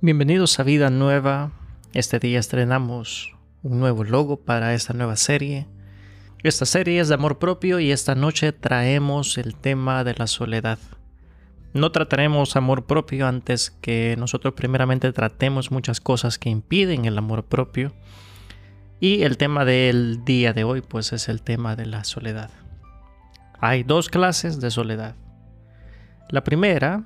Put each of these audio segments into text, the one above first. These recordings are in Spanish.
Bienvenidos a Vida Nueva. Este día estrenamos un nuevo logo para esta nueva serie. Esta serie es de amor propio y esta noche traemos el tema de la soledad. No trataremos amor propio antes que nosotros primeramente tratemos muchas cosas que impiden el amor propio. Y el tema del día de hoy pues es el tema de la soledad. Hay dos clases de soledad. La primera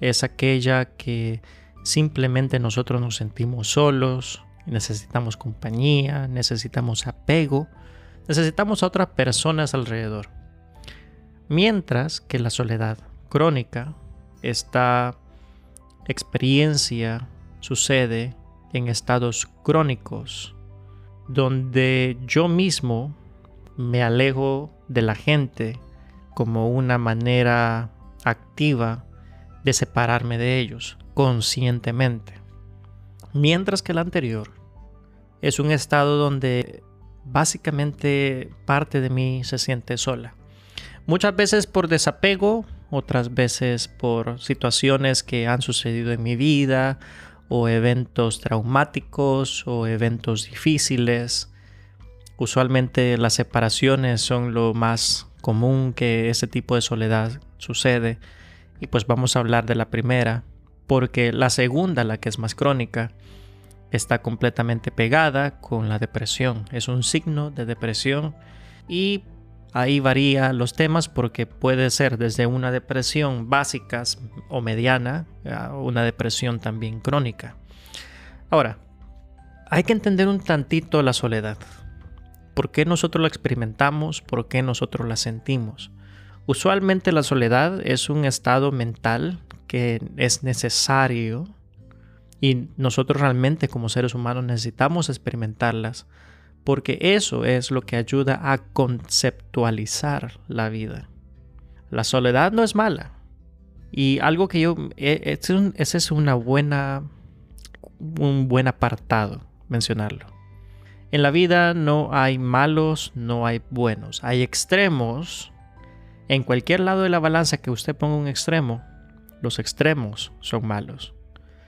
es aquella que simplemente nosotros nos sentimos solos, necesitamos compañía, necesitamos apego, necesitamos a otras personas alrededor. Mientras que la soledad crónica, esta experiencia sucede en estados crónicos, donde yo mismo me alejo de la gente como una manera activa de separarme de ellos conscientemente. Mientras que el anterior es un estado donde básicamente parte de mí se siente sola. Muchas veces por desapego, otras veces por situaciones que han sucedido en mi vida o eventos traumáticos o eventos difíciles. Usualmente las separaciones son lo más común que ese tipo de soledad sucede y pues vamos a hablar de la primera porque la segunda, la que es más crónica, está completamente pegada con la depresión. Es un signo de depresión y ahí varía los temas porque puede ser desde una depresión básica o mediana a una depresión también crónica. Ahora, hay que entender un tantito la soledad. ¿Por qué nosotros la experimentamos? ¿Por qué nosotros la sentimos? Usualmente la soledad es un estado mental que es necesario y nosotros realmente como seres humanos necesitamos experimentarlas porque eso es lo que ayuda a conceptualizar la vida. La soledad no es mala. Y algo que yo... E, ese es una buena... un buen apartado mencionarlo. En la vida no hay malos, no hay buenos. Hay extremos. En cualquier lado de la balanza que usted ponga un extremo, los extremos son malos.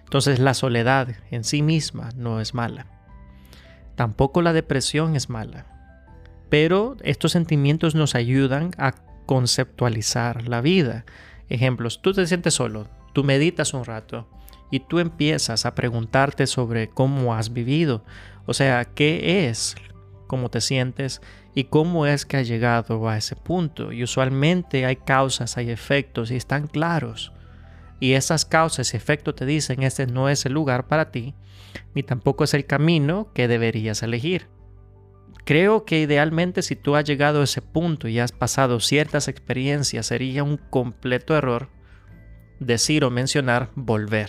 Entonces la soledad en sí misma no es mala. Tampoco la depresión es mala. Pero estos sentimientos nos ayudan a conceptualizar la vida. Ejemplos, tú te sientes solo, tú meditas un rato y tú empiezas a preguntarte sobre cómo has vivido. O sea, ¿qué es? ¿Cómo te sientes? ¿Y cómo es que has llegado a ese punto? Y usualmente hay causas, hay efectos y están claros y esas causas y efectos te dicen este no es el lugar para ti, ni tampoco es el camino que deberías elegir. Creo que idealmente si tú has llegado a ese punto y has pasado ciertas experiencias, sería un completo error decir o mencionar volver.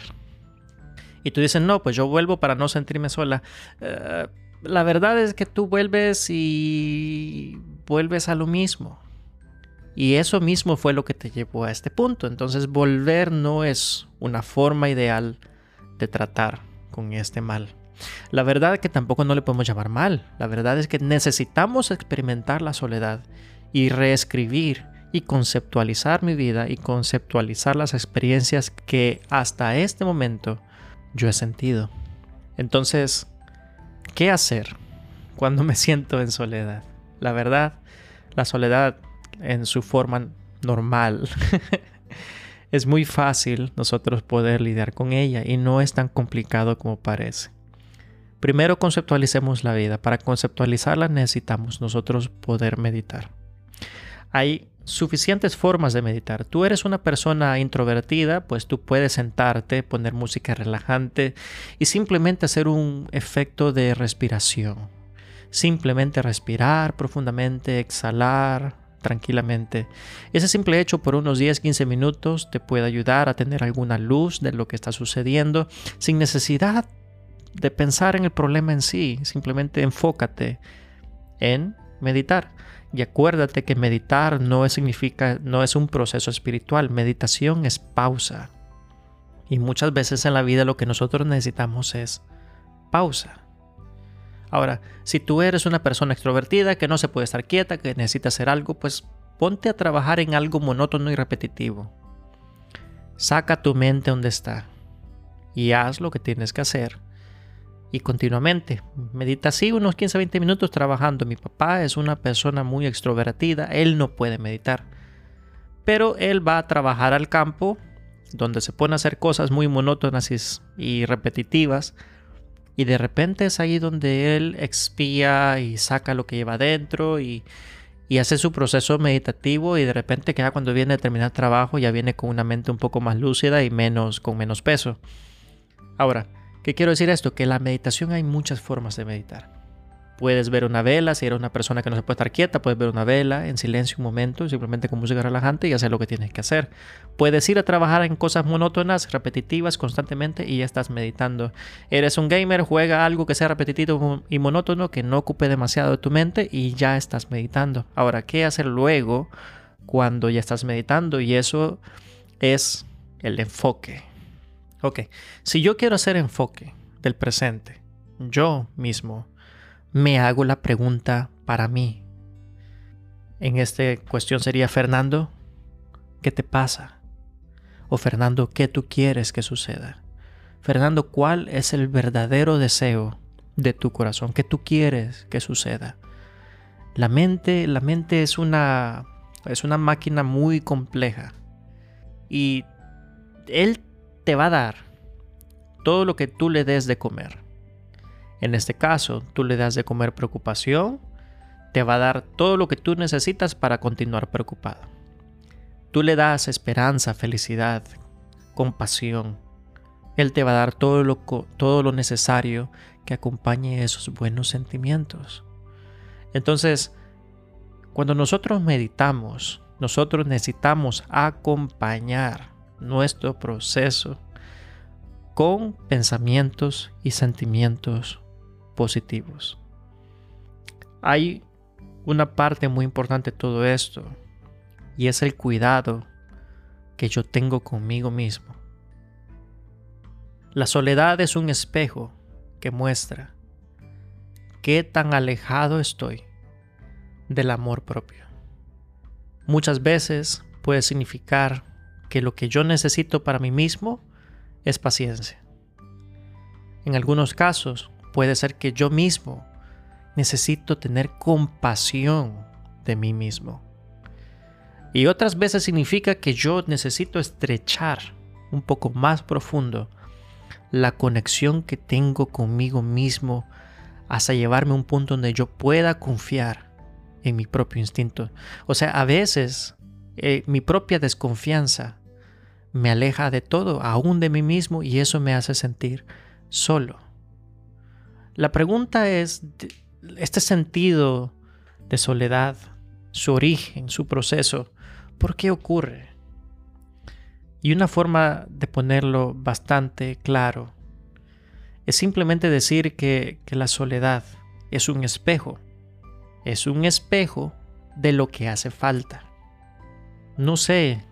Y tú dices, no, pues yo vuelvo para no sentirme sola. Eh, la verdad es que tú vuelves y vuelves a lo mismo. Y eso mismo fue lo que te llevó a este punto. Entonces volver no es una forma ideal de tratar con este mal. La verdad es que tampoco no le podemos llamar mal. La verdad es que necesitamos experimentar la soledad y reescribir y conceptualizar mi vida y conceptualizar las experiencias que hasta este momento yo he sentido. Entonces, ¿qué hacer cuando me siento en soledad? La verdad, la soledad en su forma normal. es muy fácil nosotros poder lidiar con ella y no es tan complicado como parece. Primero conceptualicemos la vida. Para conceptualizarla necesitamos nosotros poder meditar. Hay suficientes formas de meditar. Tú eres una persona introvertida, pues tú puedes sentarte, poner música relajante y simplemente hacer un efecto de respiración. Simplemente respirar profundamente, exhalar, tranquilamente. Ese simple hecho por unos 10-15 minutos te puede ayudar a tener alguna luz de lo que está sucediendo sin necesidad de pensar en el problema en sí. Simplemente enfócate en meditar. Y acuérdate que meditar no significa, no es un proceso espiritual. Meditación es pausa. Y muchas veces en la vida lo que nosotros necesitamos es pausa. Ahora, si tú eres una persona extrovertida que no se puede estar quieta, que necesita hacer algo, pues ponte a trabajar en algo monótono y repetitivo. Saca tu mente donde está y haz lo que tienes que hacer. Y continuamente, medita así unos 15-20 minutos trabajando. Mi papá es una persona muy extrovertida, él no puede meditar. Pero él va a trabajar al campo, donde se pone a hacer cosas muy monótonas y repetitivas. Y de repente es ahí donde él expía y saca lo que lleva adentro y, y hace su proceso meditativo y de repente cuando viene a terminar trabajo ya viene con una mente un poco más lúcida y menos con menos peso. Ahora, ¿qué quiero decir esto? Que la meditación hay muchas formas de meditar. Puedes ver una vela, si eres una persona que no se puede estar quieta, puedes ver una vela en silencio un momento, simplemente con música relajante y hacer lo que tienes que hacer. Puedes ir a trabajar en cosas monótonas, repetitivas constantemente y ya estás meditando. Eres un gamer, juega algo que sea repetitivo y monótono, que no ocupe demasiado de tu mente y ya estás meditando. Ahora, ¿qué hacer luego cuando ya estás meditando? Y eso es el enfoque. Ok, si yo quiero hacer enfoque del presente, yo mismo me hago la pregunta para mí. En esta cuestión sería, Fernando, ¿qué te pasa? O Fernando, ¿qué tú quieres que suceda? Fernando, ¿cuál es el verdadero deseo de tu corazón? ¿Qué tú quieres que suceda? La mente, la mente es una es una máquina muy compleja y él te va a dar todo lo que tú le des de comer. En este caso, tú le das de comer preocupación, te va a dar todo lo que tú necesitas para continuar preocupado. Tú le das esperanza, felicidad, compasión. Él te va a dar todo lo, todo lo necesario que acompañe esos buenos sentimientos. Entonces, cuando nosotros meditamos, nosotros necesitamos acompañar nuestro proceso con pensamientos y sentimientos positivos. Hay una parte muy importante de todo esto y es el cuidado que yo tengo conmigo mismo. La soledad es un espejo que muestra qué tan alejado estoy del amor propio. Muchas veces puede significar que lo que yo necesito para mí mismo es paciencia. En algunos casos puede ser que yo mismo necesito tener compasión de mí mismo. Y otras veces significa que yo necesito estrechar un poco más profundo la conexión que tengo conmigo mismo hasta llevarme a un punto donde yo pueda confiar en mi propio instinto. O sea, a veces eh, mi propia desconfianza me aleja de todo, aún de mí mismo, y eso me hace sentir solo. La pregunta es, este sentido de soledad, su origen, su proceso, ¿por qué ocurre? Y una forma de ponerlo bastante claro es simplemente decir que, que la soledad es un espejo, es un espejo de lo que hace falta. No sé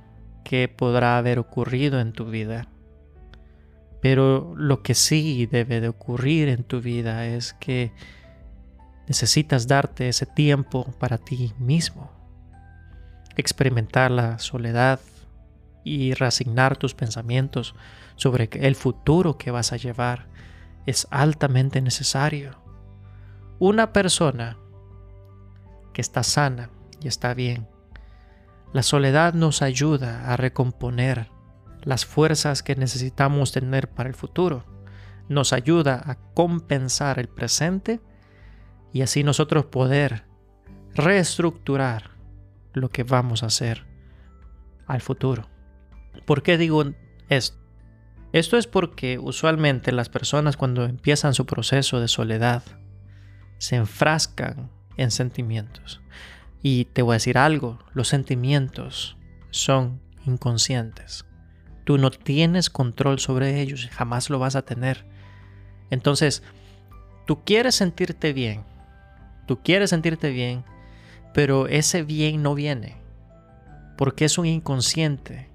qué podrá haber ocurrido en tu vida. Pero lo que sí debe de ocurrir en tu vida es que necesitas darte ese tiempo para ti mismo, experimentar la soledad y reasignar tus pensamientos sobre el futuro que vas a llevar es altamente necesario. Una persona que está sana y está bien la soledad nos ayuda a recomponer las fuerzas que necesitamos tener para el futuro. Nos ayuda a compensar el presente y así nosotros poder reestructurar lo que vamos a hacer al futuro. ¿Por qué digo esto? Esto es porque usualmente las personas cuando empiezan su proceso de soledad se enfrascan en sentimientos. Y te voy a decir algo, los sentimientos son inconscientes. Tú no tienes control sobre ellos y jamás lo vas a tener. Entonces, tú quieres sentirte bien, tú quieres sentirte bien, pero ese bien no viene, porque es un inconsciente.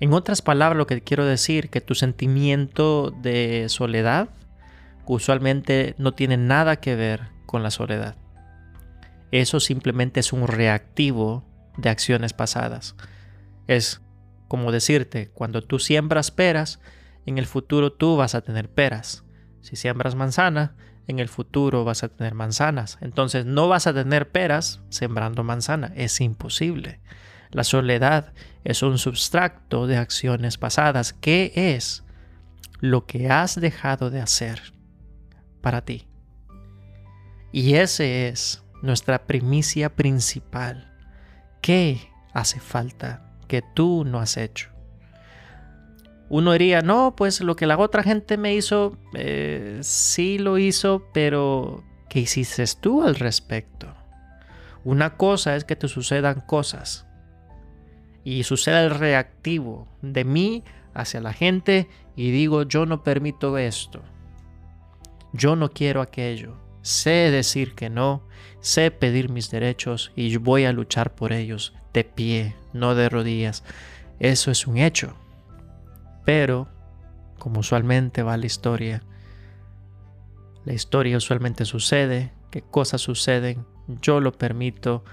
En otras palabras, lo que quiero decir, que tu sentimiento de soledad usualmente no tiene nada que ver con la soledad. Eso simplemente es un reactivo de acciones pasadas. Es como decirte, cuando tú siembras peras, en el futuro tú vas a tener peras. Si siembras manzana, en el futuro vas a tener manzanas. Entonces no vas a tener peras sembrando manzana. Es imposible. La soledad es un substrato de acciones pasadas. ¿Qué es lo que has dejado de hacer para ti? Y ese es nuestra primicia principal. ¿Qué hace falta que tú no has hecho? Uno diría, no, pues lo que la otra gente me hizo, eh, sí lo hizo, pero ¿qué hiciste tú al respecto? Una cosa es que te sucedan cosas y suceda el reactivo de mí hacia la gente y digo, yo no permito esto, yo no quiero aquello, sé decir que no, sé pedir mis derechos y voy a luchar por ellos de pie, no de rodillas. Eso es un hecho. Pero, como usualmente va la historia, la historia usualmente sucede, que cosas suceden, yo lo permito,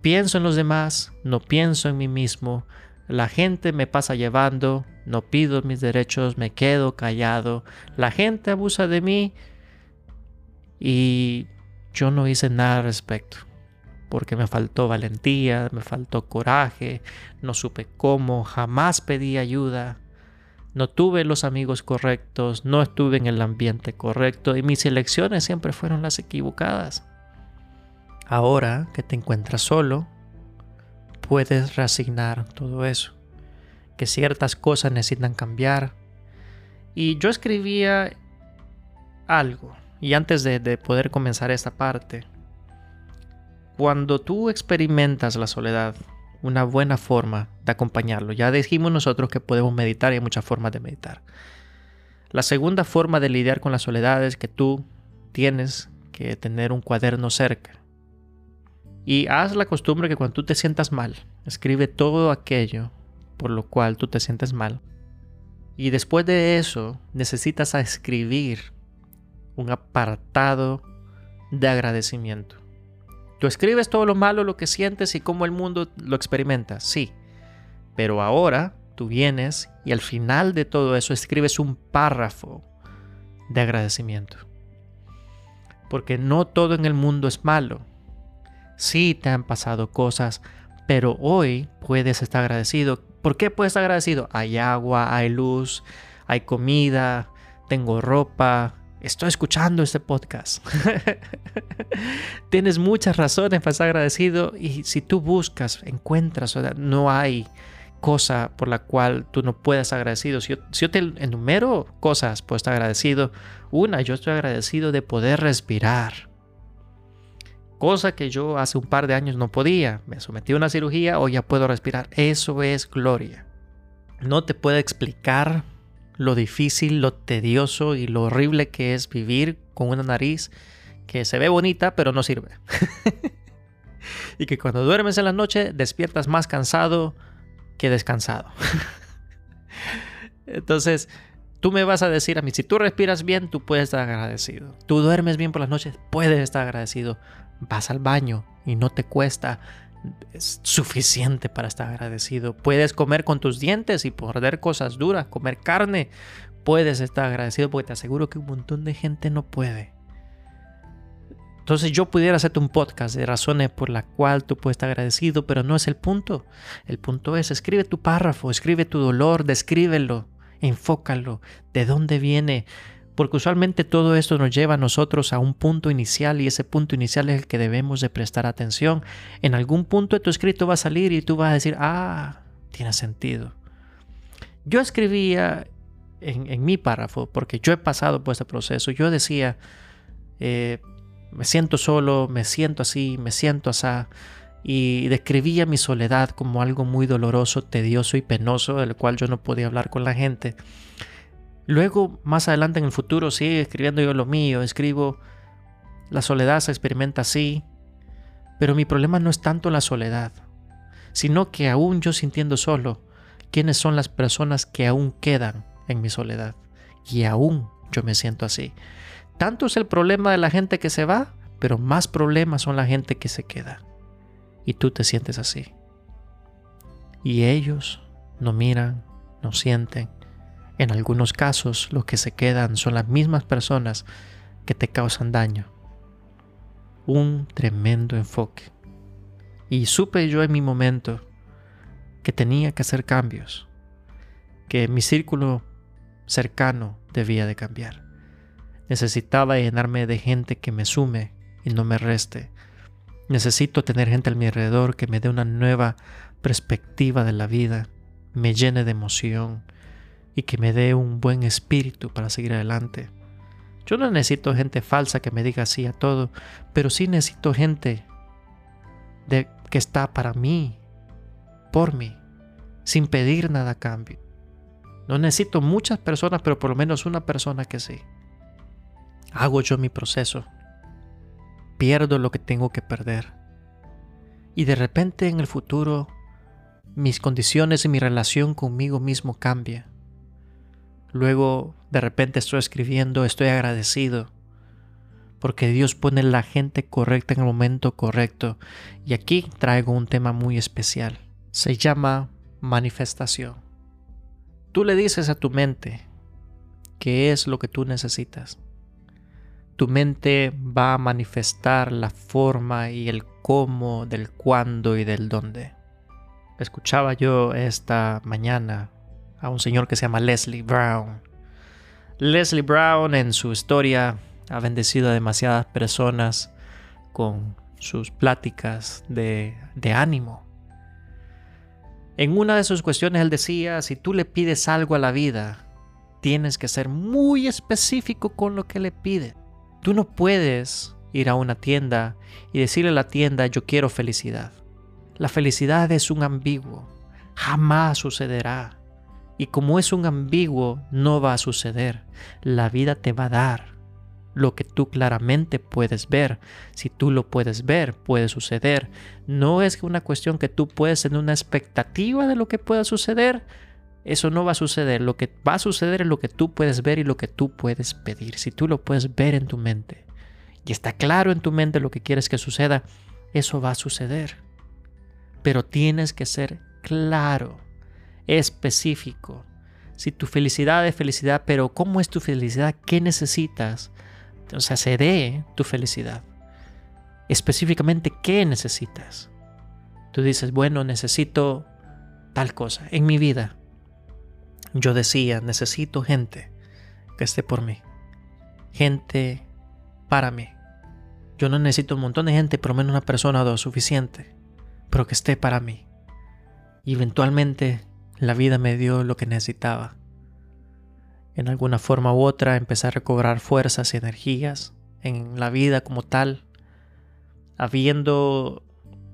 pienso en los demás, no pienso en mí mismo, la gente me pasa llevando, no pido mis derechos, me quedo callado, la gente abusa de mí y yo no hice nada al respecto, porque me faltó valentía, me faltó coraje, no supe cómo, jamás pedí ayuda, no tuve los amigos correctos, no estuve en el ambiente correcto y mis elecciones siempre fueron las equivocadas. Ahora que te encuentras solo, puedes reasignar todo eso, que ciertas cosas necesitan cambiar. Y yo escribía algo, y antes de, de poder comenzar esta parte, cuando tú experimentas la soledad, una buena forma de acompañarlo. Ya dijimos nosotros que podemos meditar y hay muchas formas de meditar. La segunda forma de lidiar con la soledad es que tú tienes que tener un cuaderno cerca. Y haz la costumbre que cuando tú te sientas mal, escribe todo aquello por lo cual tú te sientes mal. Y después de eso, necesitas escribir un apartado de agradecimiento. Tú escribes todo lo malo, lo que sientes y cómo el mundo lo experimenta, sí. Pero ahora tú vienes y al final de todo eso escribes un párrafo de agradecimiento. Porque no todo en el mundo es malo. Sí te han pasado cosas, pero hoy puedes estar agradecido. ¿Por qué puedes estar agradecido? Hay agua, hay luz, hay comida, tengo ropa, estoy escuchando este podcast. Tienes muchas razones para estar agradecido y si tú buscas, encuentras, no hay cosa por la cual tú no puedas agradecido. Si yo, te enumero cosas, puedo estar agradecido. Una, yo estoy agradecido de poder respirar. Cosa que yo hace un par de años no podía. Me sometí a una cirugía, o ya puedo respirar. Eso es gloria. No te puedo explicar lo difícil, lo tedioso y lo horrible que es vivir con una nariz que se ve bonita pero no sirve. y que cuando duermes en la noche despiertas más cansado que descansado. Entonces, tú me vas a decir a mí, si tú respiras bien, tú puedes estar agradecido. Tú duermes bien por las noches, puedes estar agradecido. Vas al baño y no te cuesta es suficiente para estar agradecido. Puedes comer con tus dientes y perder cosas duras, comer carne. Puedes estar agradecido porque te aseguro que un montón de gente no puede. Entonces yo pudiera hacerte un podcast de razones por las cuales tú puedes estar agradecido, pero no es el punto. El punto es, escribe tu párrafo, escribe tu dolor, descríbelo, enfócalo, de dónde viene, porque usualmente todo esto nos lleva a nosotros a un punto inicial y ese punto inicial es el que debemos de prestar atención. En algún punto de tu escrito va a salir y tú vas a decir, ah, tiene sentido. Yo escribía en, mi párrafo, porque yo he pasado por este proceso, yo decía, eh, me siento solo, me siento así, me siento así, y describía mi soledad como algo muy doloroso, tedioso y penoso, del cual yo no podía hablar con la gente. Luego, más adelante en el futuro, sigue escribiendo yo lo mío, escribo, la soledad se experimenta así, pero mi problema no es tanto la soledad, sino que aún yo sintiendo solo, quiénes son las personas que aún quedan en mi soledad. Y aún yo me siento así. Tanto es el problema de la gente que se va, pero más problemas son la gente que se queda. Y tú te sientes así. Y ellos no miran, no sienten. En algunos casos los que se quedan son las mismas personas que te causan daño. Un tremendo enfoque. Y supe yo en mi momento que tenía que hacer cambios, que mi círculo cercano debía de cambiar. Necesitaba llenarme de gente que me sume y no me reste. Necesito tener gente a mi alrededor que me dé una nueva perspectiva de la vida, me llene de emoción y que me dé un buen espíritu para seguir adelante. Yo no necesito gente falsa que me diga sí a todo, pero sí necesito gente de, que está para mí, por mí, sin pedir nada a cambio. No necesito muchas personas, pero por lo menos una persona que sí. Hago yo mi proceso. Pierdo lo que tengo que perder. Y de repente en el futuro mis condiciones y mi relación conmigo mismo cambia. Luego de repente estoy escribiendo, estoy agradecido porque Dios pone la gente correcta en el momento correcto. Y aquí traigo un tema muy especial. Se llama manifestación. Tú le dices a tu mente qué es lo que tú necesitas. Tu mente va a manifestar la forma y el cómo del cuándo y del dónde. Escuchaba yo esta mañana a un señor que se llama Leslie Brown. Leslie Brown en su historia ha bendecido a demasiadas personas con sus pláticas de, de ánimo. En una de sus cuestiones él decía, si tú le pides algo a la vida, tienes que ser muy específico con lo que le pides. Tú no puedes ir a una tienda y decirle a la tienda yo quiero felicidad. La felicidad es un ambiguo, jamás sucederá. Y como es un ambiguo, no va a suceder. La vida te va a dar lo que tú claramente puedes ver. Si tú lo puedes ver, puede suceder. No es una cuestión que tú puedes tener una expectativa de lo que pueda suceder. Eso no va a suceder. Lo que va a suceder es lo que tú puedes ver y lo que tú puedes pedir. Si tú lo puedes ver en tu mente y está claro en tu mente lo que quieres que suceda, eso va a suceder pero tienes que ser claro, específico. Si tu felicidad es felicidad, pero ¿cómo es tu felicidad? ¿Qué necesitas? O sea, se dé tu felicidad. Específicamente, ¿qué necesitas? Tú dices, bueno, necesito tal cosa en mi vida. Yo decía, necesito gente que esté por mí. Gente para mí. Yo no necesito un montón de gente, por lo menos una persona o dos suficiente pero que esté para mí. Y eventualmente la vida me dio lo que necesitaba. En alguna forma u otra empecé a recobrar fuerzas y energías en la vida como tal, habiendo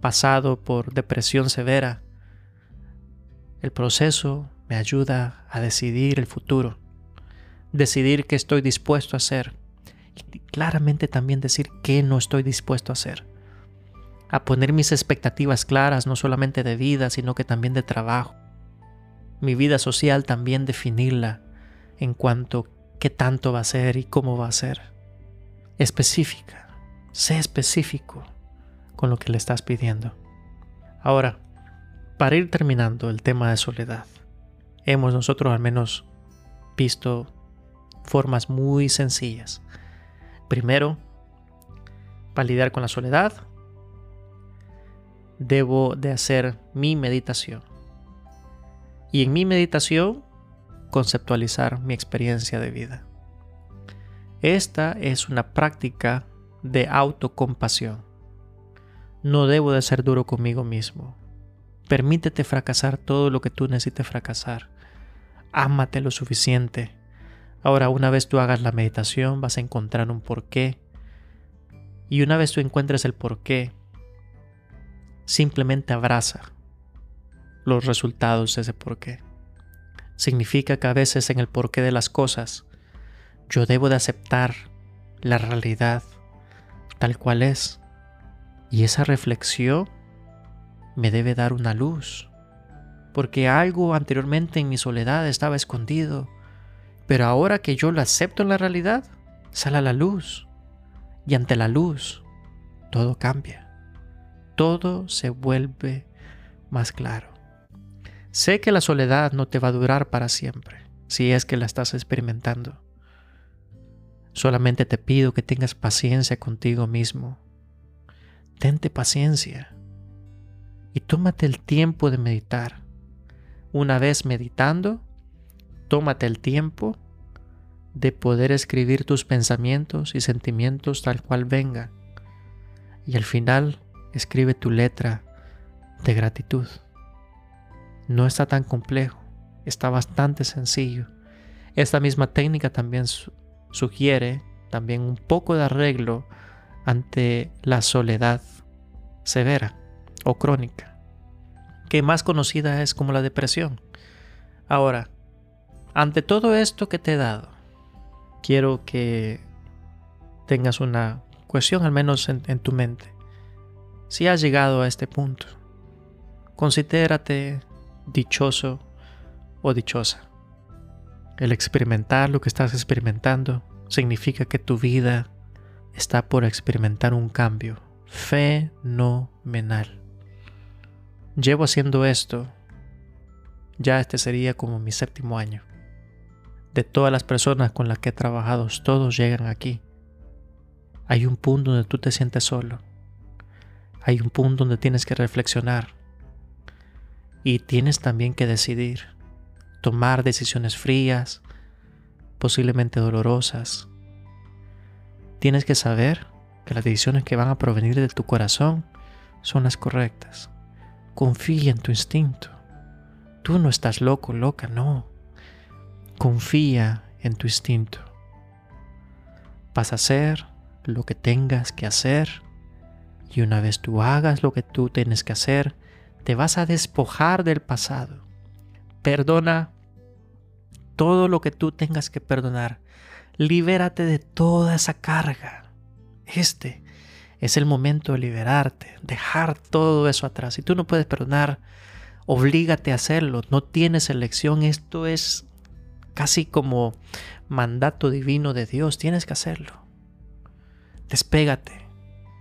pasado por depresión severa. El proceso me ayuda a decidir el futuro, decidir qué estoy dispuesto a hacer y claramente también decir qué no estoy dispuesto a hacer a poner mis expectativas claras, no solamente de vida, sino que también de trabajo. Mi vida social también definirla en cuanto qué tanto va a ser y cómo va a ser. Específica, sé específico con lo que le estás pidiendo. Ahora, para ir terminando el tema de soledad, hemos nosotros al menos visto formas muy sencillas. Primero, para lidiar con la soledad, debo de hacer mi meditación. Y en mi meditación, conceptualizar mi experiencia de vida. Esta es una práctica de autocompasión. No debo de ser duro conmigo mismo. Permítete fracasar todo lo que tú necesites fracasar. Ámate lo suficiente. Ahora, una vez tú hagas la meditación, vas a encontrar un porqué. Y una vez tú encuentres el porqué, simplemente abraza los resultados de ese porqué. Significa que a veces en el porqué de las cosas yo debo de aceptar la realidad tal cual es. Y esa reflexión me debe dar una luz. Porque algo anteriormente en mi soledad estaba escondido. Pero ahora que yo lo acepto en la realidad, sale la luz. Y ante la luz, todo cambia todo se vuelve más claro. Sé que la soledad no te va a durar para siempre, si es que la estás experimentando. Solamente te pido que tengas paciencia contigo mismo. Tente paciencia y tómate el tiempo de meditar. Una vez meditando, tómate el tiempo de poder escribir tus pensamientos y sentimientos tal cual vengan. Y al final escribe tu letra de gratitud. No está tan complejo, está bastante sencillo. Esta misma técnica también sugiere también un poco de arreglo ante la soledad severa o crónica, que más conocida es como la depresión. Ahora, ante todo esto que te he dado, quiero que tengas una cuestión al menos en, en tu mente. Si has llegado a este punto, considérate dichoso o dichosa. El experimentar lo que estás experimentando significa que tu vida está por experimentar un cambio fenomenal. Llevo haciendo esto, ya este sería como mi séptimo año. De todas las personas con las que he trabajado, todos llegan aquí. Hay un punto donde tú te sientes solo. Hay un punto donde tienes que reflexionar. Y tienes también que decidir tomar decisiones frías, posiblemente dolorosas. Tienes que saber que las decisiones que van a provenir de tu corazón son las correctas. Confía en tu instinto. Tú no estás loco, loca, no. Confía en tu instinto. Vas a hacer lo que tengas que hacer y una vez tú hagas lo que tú tienes que hacer, te vas a despojar del pasado Perdona todo lo que tú tengas que perdonar. Libérate de toda esa carga. Este es el momento de liberarte, dejar todo eso atrás. Si tú no puedes perdonar, oblígate a hacerlo. No tienes elección. Esto es casi como mandato divino de Dios. Tienes que hacerlo. Despégate.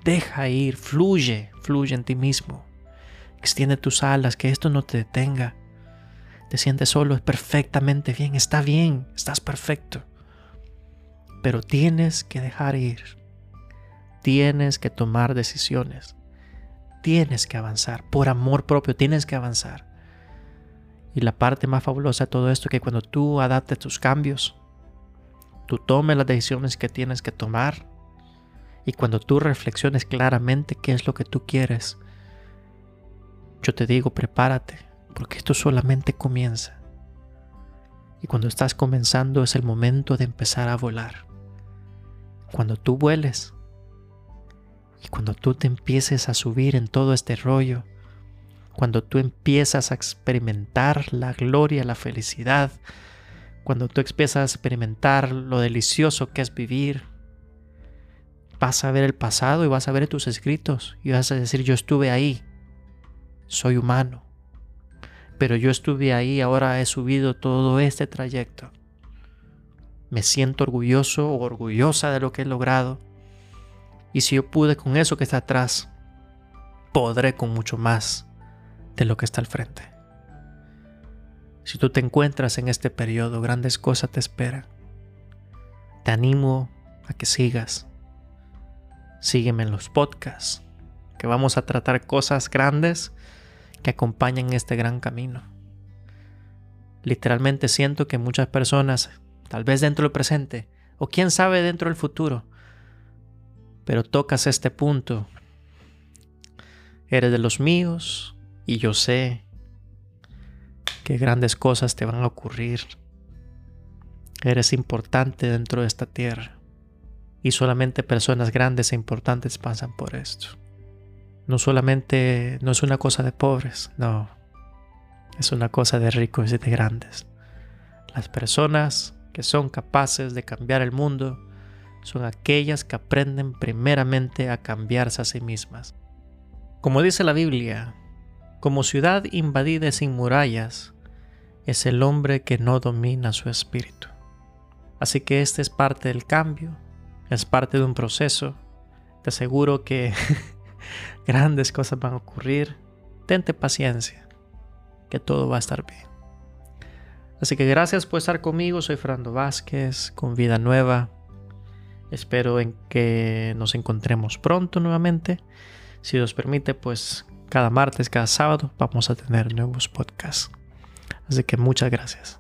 Deja ir. Fluye. Fluye en ti mismo. Extiende tus alas. Que esto no te detenga te sientes solo, es perfectamente bien, está bien, estás perfecto. Pero tienes que dejar ir. Tienes que tomar decisiones. Tienes que avanzar. Por amor propio tienes que avanzar. Y la parte más fabulosa de todo esto es que cuando tú adaptes tus cambios, tú tomes las decisiones que tienes que tomar y cuando tú reflexiones claramente qué es lo que tú quieres, yo te digo, prepárate, porque esto solamente comienza. Y cuando estás comenzando es el momento de empezar a volar. Cuando tú vueles y cuando tú te empieces a subir en todo este rollo, cuando tú empiezas a experimentar la gloria, la felicidad, cuando tú empiezas a experimentar lo delicioso que es vivir, vas a ver el pasado y vas a ver tus escritos y vas a decir yo estuve ahí, soy humano, pero yo estuve ahí, ahora he subido todo este trayecto. Me siento orgulloso o orgullosa de lo que he logrado. Y si yo pude con eso que está atrás, podré con mucho más de lo que está al frente. Si tú te encuentras en este periodo, grandes cosas te esperan. Te animo a que sigas. Sígueme en los podcasts, que vamos a tratar cosas grandes que acompañan este gran camino. Literalmente siento que muchas personas, tal vez dentro del presente, o quién sabe dentro del futuro, pero tocas este punto. Eres de los míos y yo sé que grandes cosas te van a ocurrir. Eres importante dentro de esta tierra y solamente personas grandes e importantes pasan por esto no solamente no es una cosa de pobres, no, es una cosa de ricos y de grandes. Las personas que son capaces de cambiar el mundo son aquellas que aprenden primeramente a cambiarse a sí mismas. Como dice la Biblia, como ciudad invadida sin murallas, es el hombre que no domina su espíritu. Así que este es parte del cambio, es parte de un proceso. Te aseguro que Grandes cosas van a ocurrir. Tente paciencia. que todo va a estar bien. Así que gracias por estar conmigo. Soy Fernando Vázquez con Vida Nueva. Espero en que nos encontremos pronto nuevamente. Si Dios permite, pues cada martes, cada sábado vamos a tener nuevos podcasts. Así que muchas gracias.